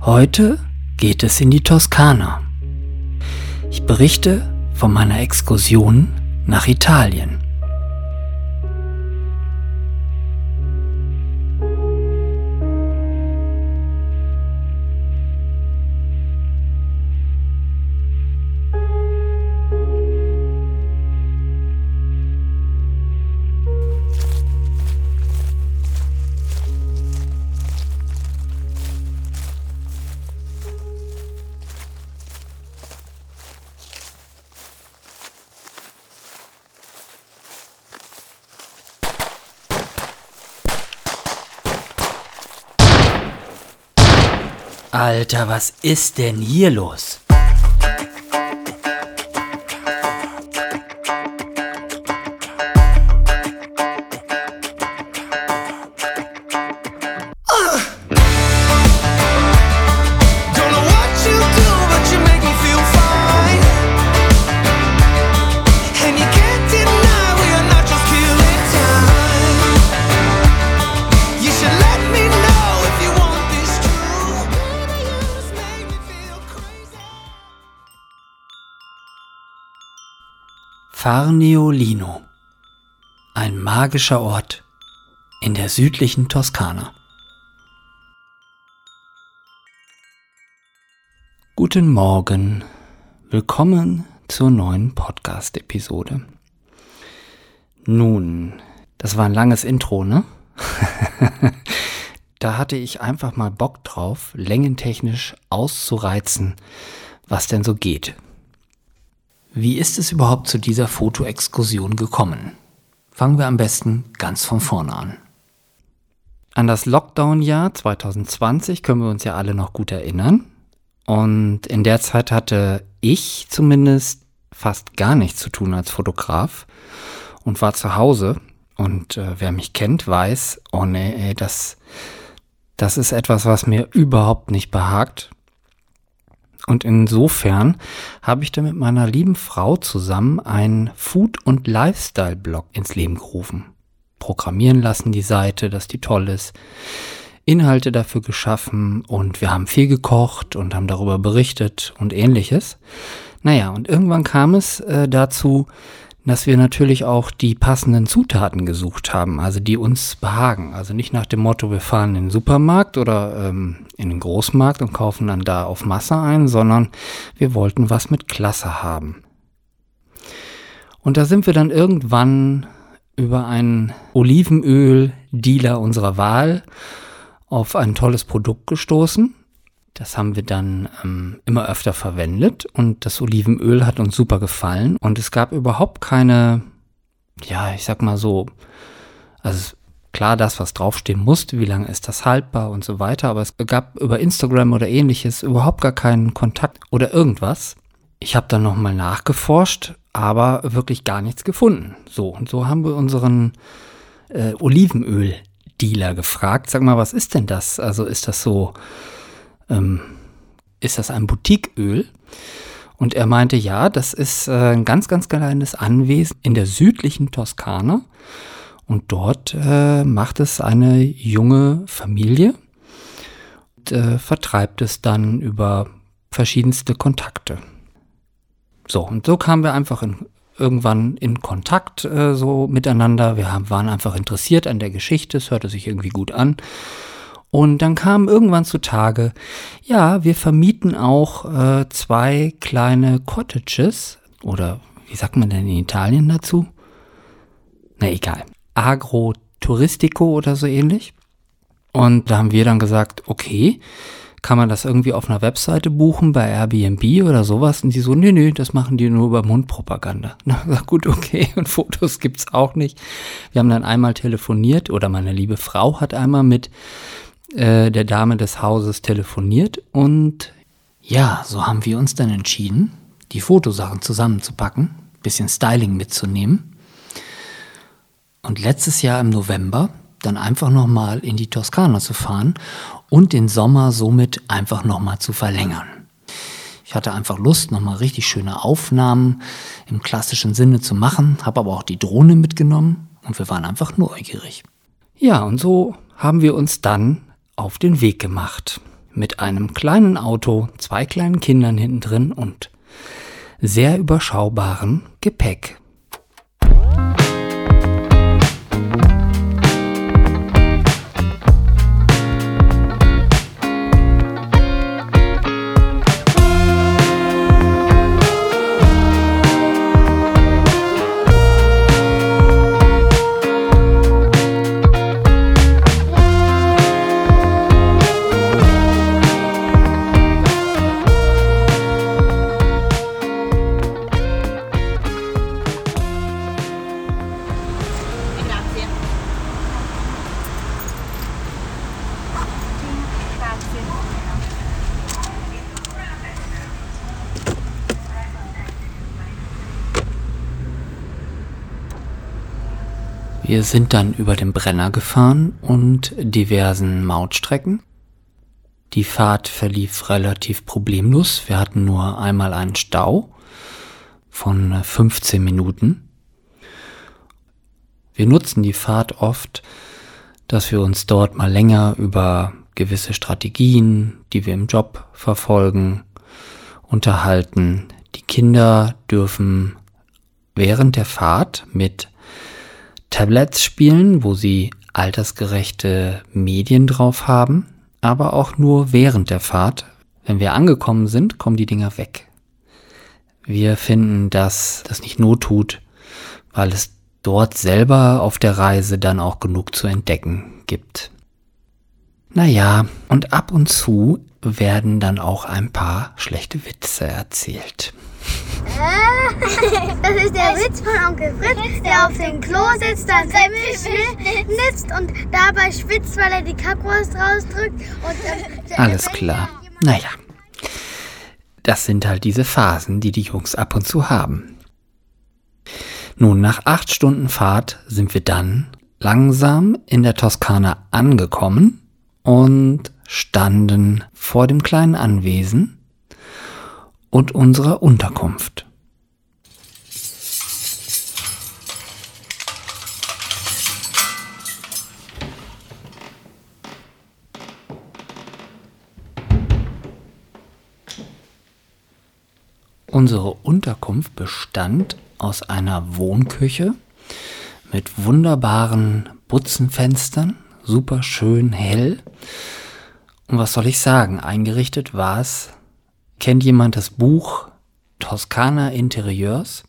Heute geht es in die Toskana. Ich berichte von meiner Exkursion nach Italien. Alter, was ist denn hier los? Farniolino. Ein magischer Ort in der südlichen Toskana. Guten Morgen. Willkommen zur neuen Podcast-Episode. Nun, das war ein langes Intro, ne? da hatte ich einfach mal Bock drauf, längentechnisch auszureizen, was denn so geht. Wie ist es überhaupt zu dieser Fotoexkursion gekommen? Fangen wir am besten ganz von vorne an. An das Lockdown-Jahr 2020 können wir uns ja alle noch gut erinnern. Und in der Zeit hatte ich zumindest fast gar nichts zu tun als Fotograf und war zu Hause. Und äh, wer mich kennt, weiß, oh nee, ey, das, das ist etwas, was mir überhaupt nicht behagt. Und insofern habe ich da mit meiner lieben Frau zusammen einen Food- und Lifestyle-Blog ins Leben gerufen. Programmieren lassen die Seite, dass die toll ist. Inhalte dafür geschaffen und wir haben viel gekocht und haben darüber berichtet und ähnliches. Naja, und irgendwann kam es äh, dazu, dass wir natürlich auch die passenden Zutaten gesucht haben, also die uns behagen. Also nicht nach dem Motto, wir fahren in den Supermarkt oder ähm, in den Großmarkt und kaufen dann da auf Masse ein, sondern wir wollten was mit Klasse haben. Und da sind wir dann irgendwann über einen Olivenöl-Dealer unserer Wahl auf ein tolles Produkt gestoßen. Das haben wir dann ähm, immer öfter verwendet und das Olivenöl hat uns super gefallen und es gab überhaupt keine, ja, ich sag mal so, also klar das, was draufstehen musste, wie lange ist das haltbar und so weiter, aber es gab über Instagram oder ähnliches überhaupt gar keinen Kontakt oder irgendwas. Ich habe dann nochmal nachgeforscht, aber wirklich gar nichts gefunden. So, und so haben wir unseren äh, Olivenöl-Dealer gefragt. Sag mal, was ist denn das? Also ist das so, ähm, ist das ein Boutiqueöl? Und er meinte, ja, das ist äh, ein ganz, ganz kleines Anwesen in der südlichen Toskana. Und dort äh, macht es eine junge Familie und äh, vertreibt es dann über verschiedenste Kontakte. So, und so kamen wir einfach in, irgendwann in Kontakt äh, so miteinander. Wir haben, waren einfach interessiert an der Geschichte, es hörte sich irgendwie gut an. Und dann kam irgendwann zutage, ja, wir vermieten auch äh, zwei kleine Cottages oder wie sagt man denn in Italien dazu? Na egal. Agro-Touristico oder so ähnlich. Und da haben wir dann gesagt, okay, kann man das irgendwie auf einer Webseite buchen, bei Airbnb oder sowas? Und die so, nee, nee, das machen die nur über Mundpropaganda. Na, gut, okay, und Fotos gibt's auch nicht. Wir haben dann einmal telefoniert oder meine liebe Frau hat einmal mit äh, der Dame des Hauses telefoniert und ja, so haben wir uns dann entschieden, die Fotosachen zusammenzupacken, bisschen Styling mitzunehmen und letztes Jahr im November dann einfach nochmal in die Toskana zu fahren und den Sommer somit einfach nochmal zu verlängern. Ich hatte einfach Lust, nochmal richtig schöne Aufnahmen im klassischen Sinne zu machen, habe aber auch die Drohne mitgenommen, Und wir waren einfach neugierig. Ja, und so haben wir uns dann auf den Weg gemacht. Mit einem kleinen Auto, zwei kleinen Kindern hinten drin und sehr überschaubarem Gepäck. Wir sind dann über den Brenner gefahren und diversen Mautstrecken. Die Fahrt verlief relativ problemlos. Wir hatten nur einmal einen Stau von äh, 15 Minuten. Wir nutzen die Fahrt oft, dass wir uns dort mal länger über gewisse Strategien, die wir im Job verfolgen, unterhalten. Die Kinder dürfen während der Fahrt mit Tablets spielen, wo sie altersgerechte Medien drauf haben, aber auch nur während der Fahrt. Wenn wir angekommen sind, kommen die Dinger weg. Wir finden, dass das nicht not tut, weil es dort selber auf der Reise dann auch genug zu entdecken gibt. Naja, und ab und zu werden dann auch ein paar schlechte Witze erzählt. Das ist der Witz von Onkel Fritz, der auf dem Klo sitzt, dann Semmel schnitzt und dabei schwitzt, weil er die Kackwurst rausdrückt. Und, äh, Alles klar. Naja, das sind halt diese Phasen, die die Jungs ab und zu haben. Nun, nach acht Stunden Fahrt sind wir dann langsam in der Toskana angekommen und standen vor dem kleinen Anwesen und unserer Unterkunft. Unsere Unterkunft bestand aus einer Wohnküche mit wunderbaren Butzenfenstern, super schön hell. Und was soll ich sagen, eingerichtet war es. Kennt jemand das Buch Toskana Interieurs?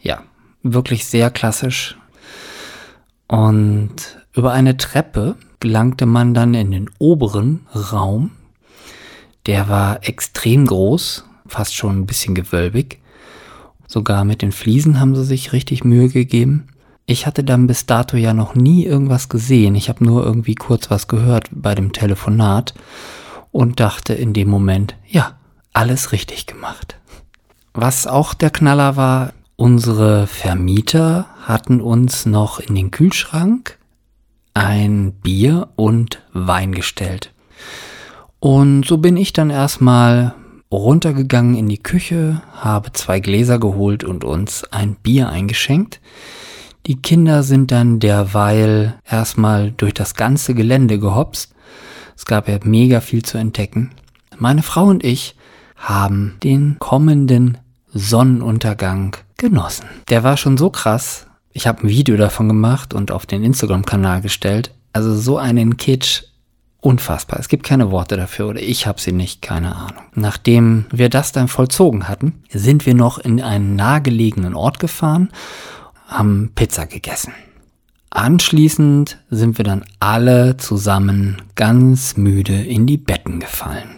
Ja, wirklich sehr klassisch. Und über eine Treppe gelangte man dann in den oberen Raum. Der war extrem groß, fast schon ein bisschen gewölbig. Sogar mit den Fliesen haben sie sich richtig Mühe gegeben. Ich hatte dann bis dato ja noch nie irgendwas gesehen. Ich habe nur irgendwie kurz was gehört bei dem Telefonat und dachte in dem Moment, ja, alles richtig gemacht. Was auch der Knaller war, unsere Vermieter hatten uns noch in den Kühlschrank ein Bier und Wein gestellt. Und so bin ich dann erstmal runtergegangen in die Küche, habe zwei Gläser geholt und uns ein Bier eingeschenkt. Die Kinder sind dann derweil erstmal durch das ganze Gelände gehopst. Es gab ja mega viel zu entdecken. Meine Frau und ich haben den kommenden Sonnenuntergang genossen. Der war schon so krass. Ich habe ein Video davon gemacht und auf den Instagram-Kanal gestellt. Also so einen Kitsch unfassbar. Es gibt keine Worte dafür oder ich habe sie nicht, keine Ahnung. Nachdem wir das dann vollzogen hatten, sind wir noch in einen nahegelegenen Ort gefahren, haben Pizza gegessen. Anschließend sind wir dann alle zusammen ganz müde in die Betten gefallen.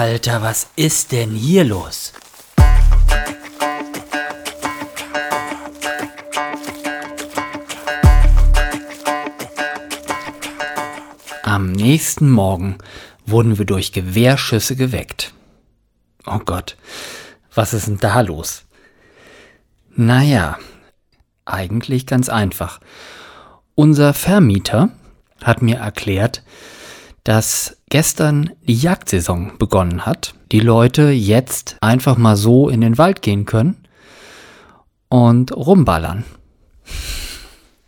Alter, was ist denn hier los? Am nächsten Morgen wurden wir durch Gewehrschüsse geweckt. Oh Gott, was ist denn da los? Naja, eigentlich ganz einfach. Unser Vermieter hat mir erklärt, dass gestern die Jagdsaison begonnen hat. Die Leute jetzt einfach mal so in den Wald gehen können und rumballern.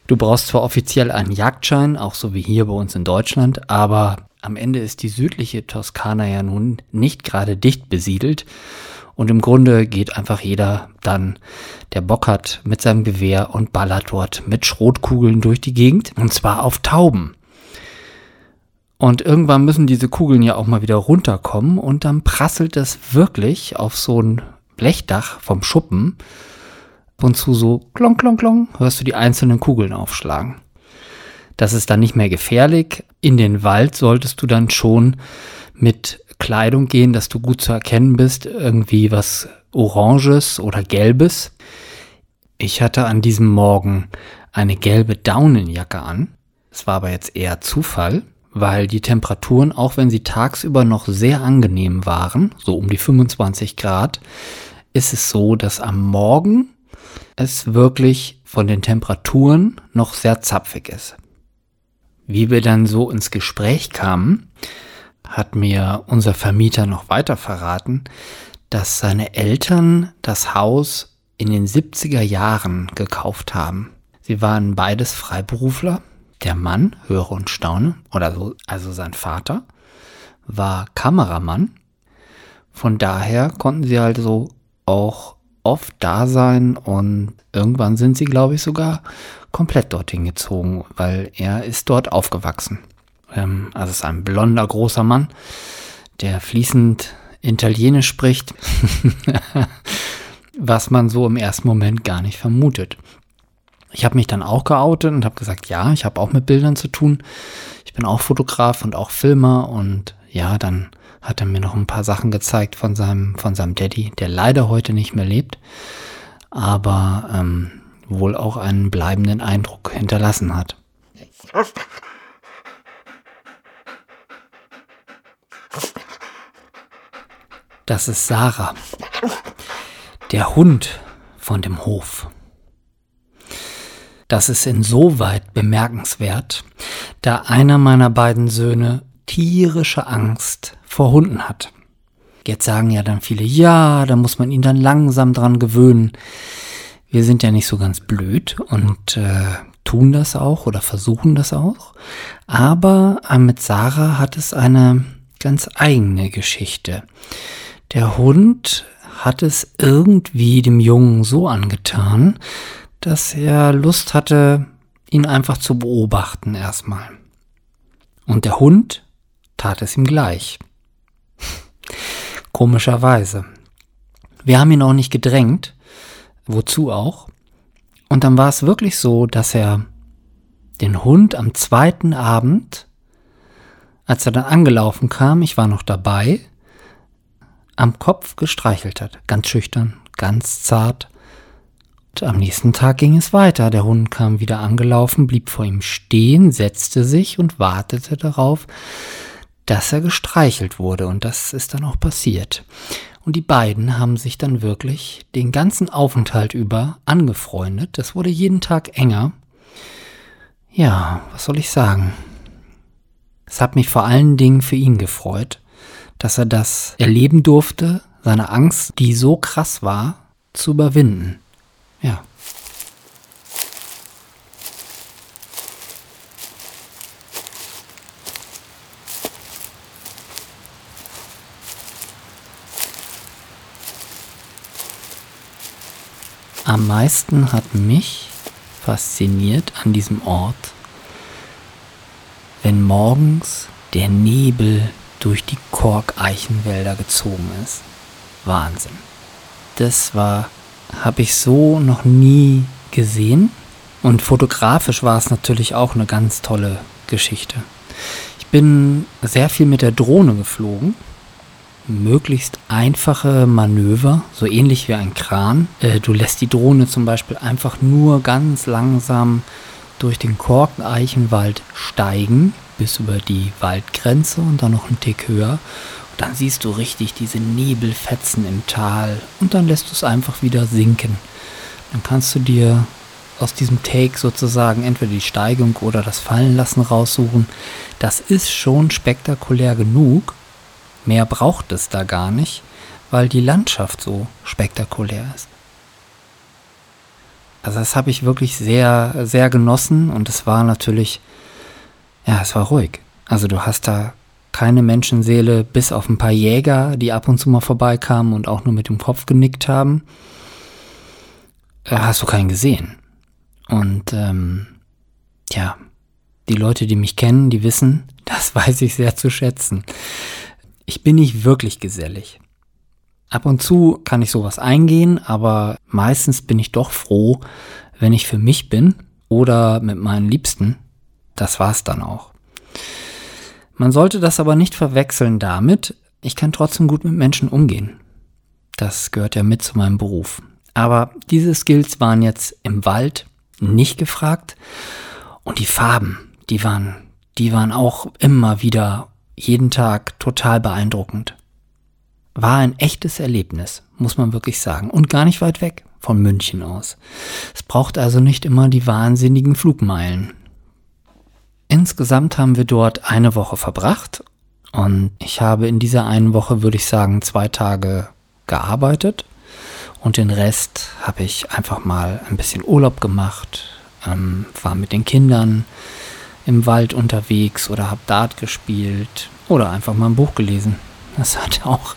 Du brauchst zwar offiziell einen Jagdschein, auch so wie hier bei uns in Deutschland, aber am Ende ist die südliche Toskana ja nun nicht gerade dicht besiedelt. Und im Grunde geht einfach jeder dann, der Bock hat, mit seinem Gewehr und ballert dort mit Schrotkugeln durch die Gegend. Und zwar auf Tauben. Und irgendwann müssen diese Kugeln ja auch mal wieder runterkommen und dann prasselt es wirklich auf so ein Blechdach vom Schuppen. Und zu so klong, klong, klong hörst du die einzelnen Kugeln aufschlagen. Das ist dann nicht mehr gefährlich. In den Wald solltest du dann schon mit Kleidung gehen, dass du gut zu erkennen bist. Irgendwie was Oranges oder Gelbes. Ich hatte an diesem Morgen eine gelbe Daunenjacke an. Es war aber jetzt eher Zufall weil die Temperaturen, auch wenn sie tagsüber noch sehr angenehm waren, so um die 25 Grad, ist es so, dass am Morgen es wirklich von den Temperaturen noch sehr zapfig ist. Wie wir dann so ins Gespräch kamen, hat mir unser Vermieter noch weiter verraten, dass seine Eltern das Haus in den 70er Jahren gekauft haben. Sie waren beides Freiberufler der Mann, höre und staune, oder so, also sein Vater, war Kameramann. Von daher konnten sie halt so auch oft da sein und irgendwann sind sie, glaube ich, sogar komplett dorthin gezogen, weil er ist dort aufgewachsen. Ähm, also ist ein blonder, großer Mann, der fließend Italienisch spricht, was man so im ersten Moment gar nicht vermutet. Ich habe mich dann auch geoutet und habe gesagt, ja, ich habe auch mit Bildern zu tun. Ich bin auch Fotograf und auch Filmer und ja, dann hat er mir noch ein paar Sachen gezeigt von seinem, von seinem Daddy, der leider heute nicht mehr lebt, aber ähm, wohl auch einen bleibenden Eindruck hinterlassen hat. Das ist Sarah, der Hund von dem Hof. Das ist insoweit bemerkenswert, da einer meiner beiden Söhne tierische Angst vor Hunden hat. Jetzt sagen ja dann viele, ja, da muss man ihn dann langsam dran gewöhnen. Wir sind ja nicht so ganz blöd und äh, tun das auch oder versuchen das auch. Aber mit Sarah hat es eine ganz eigene Geschichte. Der Hund hat es irgendwie dem Jungen so angetan, dass er Lust hatte, ihn einfach zu beobachten erstmal. Und der Hund tat es ihm gleich. Komischerweise. Wir haben ihn auch nicht gedrängt. Wozu auch? Und dann war es wirklich so, dass er den Hund am zweiten Abend, als er dann angelaufen kam, ich war noch dabei, am Kopf gestreichelt hat. Ganz schüchtern, ganz zart. Am nächsten Tag ging es weiter. Der Hund kam wieder angelaufen, blieb vor ihm stehen, setzte sich und wartete darauf, dass er gestreichelt wurde. Und das ist dann auch passiert. Und die beiden haben sich dann wirklich den ganzen Aufenthalt über angefreundet. Das wurde jeden Tag enger. Ja, was soll ich sagen? Es hat mich vor allen Dingen für ihn gefreut, dass er das erleben durfte, seine Angst, die so krass war, zu überwinden. Ja. Am meisten hat mich fasziniert an diesem Ort, wenn morgens der Nebel durch die Korkeichenwälder gezogen ist. Wahnsinn. Das war habe ich so noch nie gesehen. Und fotografisch war es natürlich auch eine ganz tolle Geschichte. Ich bin sehr viel mit der Drohne geflogen möglichst einfache Manöver, so ähnlich wie ein Kran. Äh, du lässt die Drohne zum Beispiel einfach nur ganz langsam durch den Korkeneichenwald steigen bis über die Waldgrenze und dann noch einen Tick höher. Dann siehst du richtig diese Nebelfetzen im Tal und dann lässt du es einfach wieder sinken. Dann kannst du dir aus diesem Take sozusagen entweder die Steigung oder das Fallenlassen raussuchen. Das ist schon spektakulär genug. Mehr braucht es da gar nicht, weil die Landschaft so spektakulär ist. Also das habe ich wirklich sehr, sehr genossen und es war natürlich, ja, es war ruhig. Also du hast da keine Menschenseele, bis auf ein paar Jäger, die ab und zu mal vorbeikamen und auch nur mit dem Kopf genickt haben, äh, hast du keinen gesehen. Und ähm, ja, die Leute, die mich kennen, die wissen, das weiß ich sehr zu schätzen. Ich bin nicht wirklich gesellig. Ab und zu kann ich sowas eingehen, aber meistens bin ich doch froh, wenn ich für mich bin oder mit meinen Liebsten. Das war's dann auch. Man sollte das aber nicht verwechseln damit, ich kann trotzdem gut mit Menschen umgehen. Das gehört ja mit zu meinem Beruf. Aber diese Skills waren jetzt im Wald nicht gefragt und die Farben, die waren, die waren auch immer wieder jeden Tag total beeindruckend war ein echtes Erlebnis, muss man wirklich sagen. Und gar nicht weit weg von München aus. Es braucht also nicht immer die wahnsinnigen Flugmeilen. Insgesamt haben wir dort eine Woche verbracht und ich habe in dieser einen Woche, würde ich sagen, zwei Tage gearbeitet und den Rest habe ich einfach mal ein bisschen Urlaub gemacht, ähm, war mit den Kindern im Wald unterwegs oder habe Dart gespielt oder einfach mal ein Buch gelesen. Das hat auch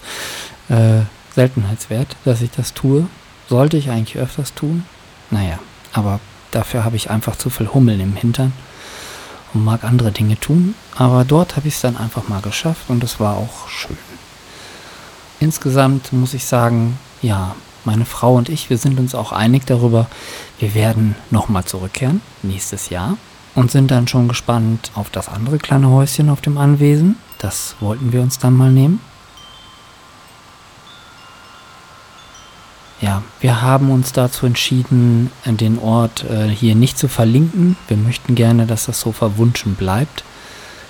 äh, Seltenheitswert, dass ich das tue. Sollte ich eigentlich öfters tun. Naja, aber dafür habe ich einfach zu viel Hummeln im Hintern und mag andere Dinge tun. Aber dort habe ich es dann einfach mal geschafft und es war auch schön. Insgesamt muss ich sagen, ja, meine Frau und ich, wir sind uns auch einig darüber, wir werden nochmal zurückkehren, nächstes Jahr. Und sind dann schon gespannt auf das andere kleine Häuschen auf dem Anwesen. Das wollten wir uns dann mal nehmen. Ja, wir haben uns dazu entschieden, den Ort äh, hier nicht zu verlinken. Wir möchten gerne, dass das so verwunschen bleibt.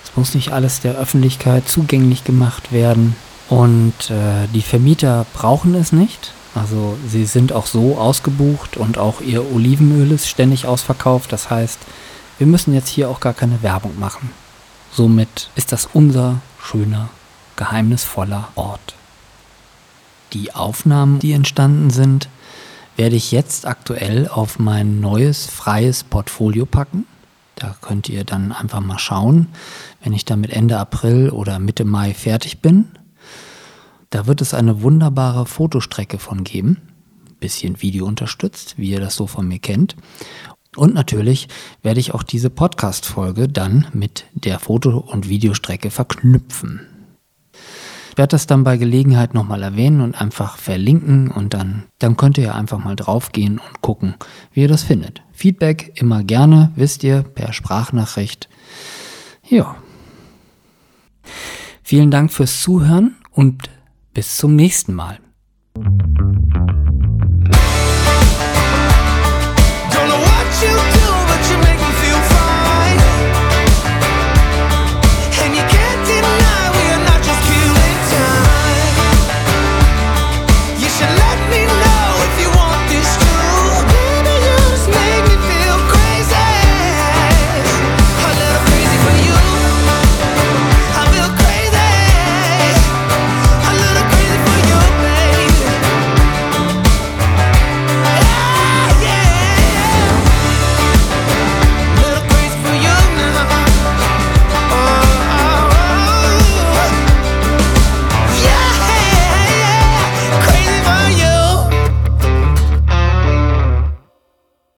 Es muss nicht alles der Öffentlichkeit zugänglich gemacht werden. Und äh, die Vermieter brauchen es nicht. Also sie sind auch so ausgebucht und auch ihr Olivenöl ist ständig ausverkauft. Das heißt, wir müssen jetzt hier auch gar keine Werbung machen. Somit ist das unser schöner, geheimnisvoller Ort. Die Aufnahmen, die entstanden sind, werde ich jetzt aktuell auf mein neues freies Portfolio packen. Da könnt ihr dann einfach mal schauen, wenn ich damit Ende April oder Mitte Mai fertig bin. Da wird es eine wunderbare Fotostrecke von geben. Bisschen Video unterstützt, wie ihr das so von mir kennt. Und natürlich werde ich auch diese Podcast-Folge dann mit der Foto- und Videostrecke verknüpfen. Ich werde das dann bei Gelegenheit nochmal erwähnen und einfach verlinken und dann, dann könnt ihr einfach mal draufgehen und gucken, wie ihr das findet. Feedback immer gerne, wisst ihr, per Sprachnachricht. Ja. Vielen Dank fürs Zuhören und bis zum nächsten Mal.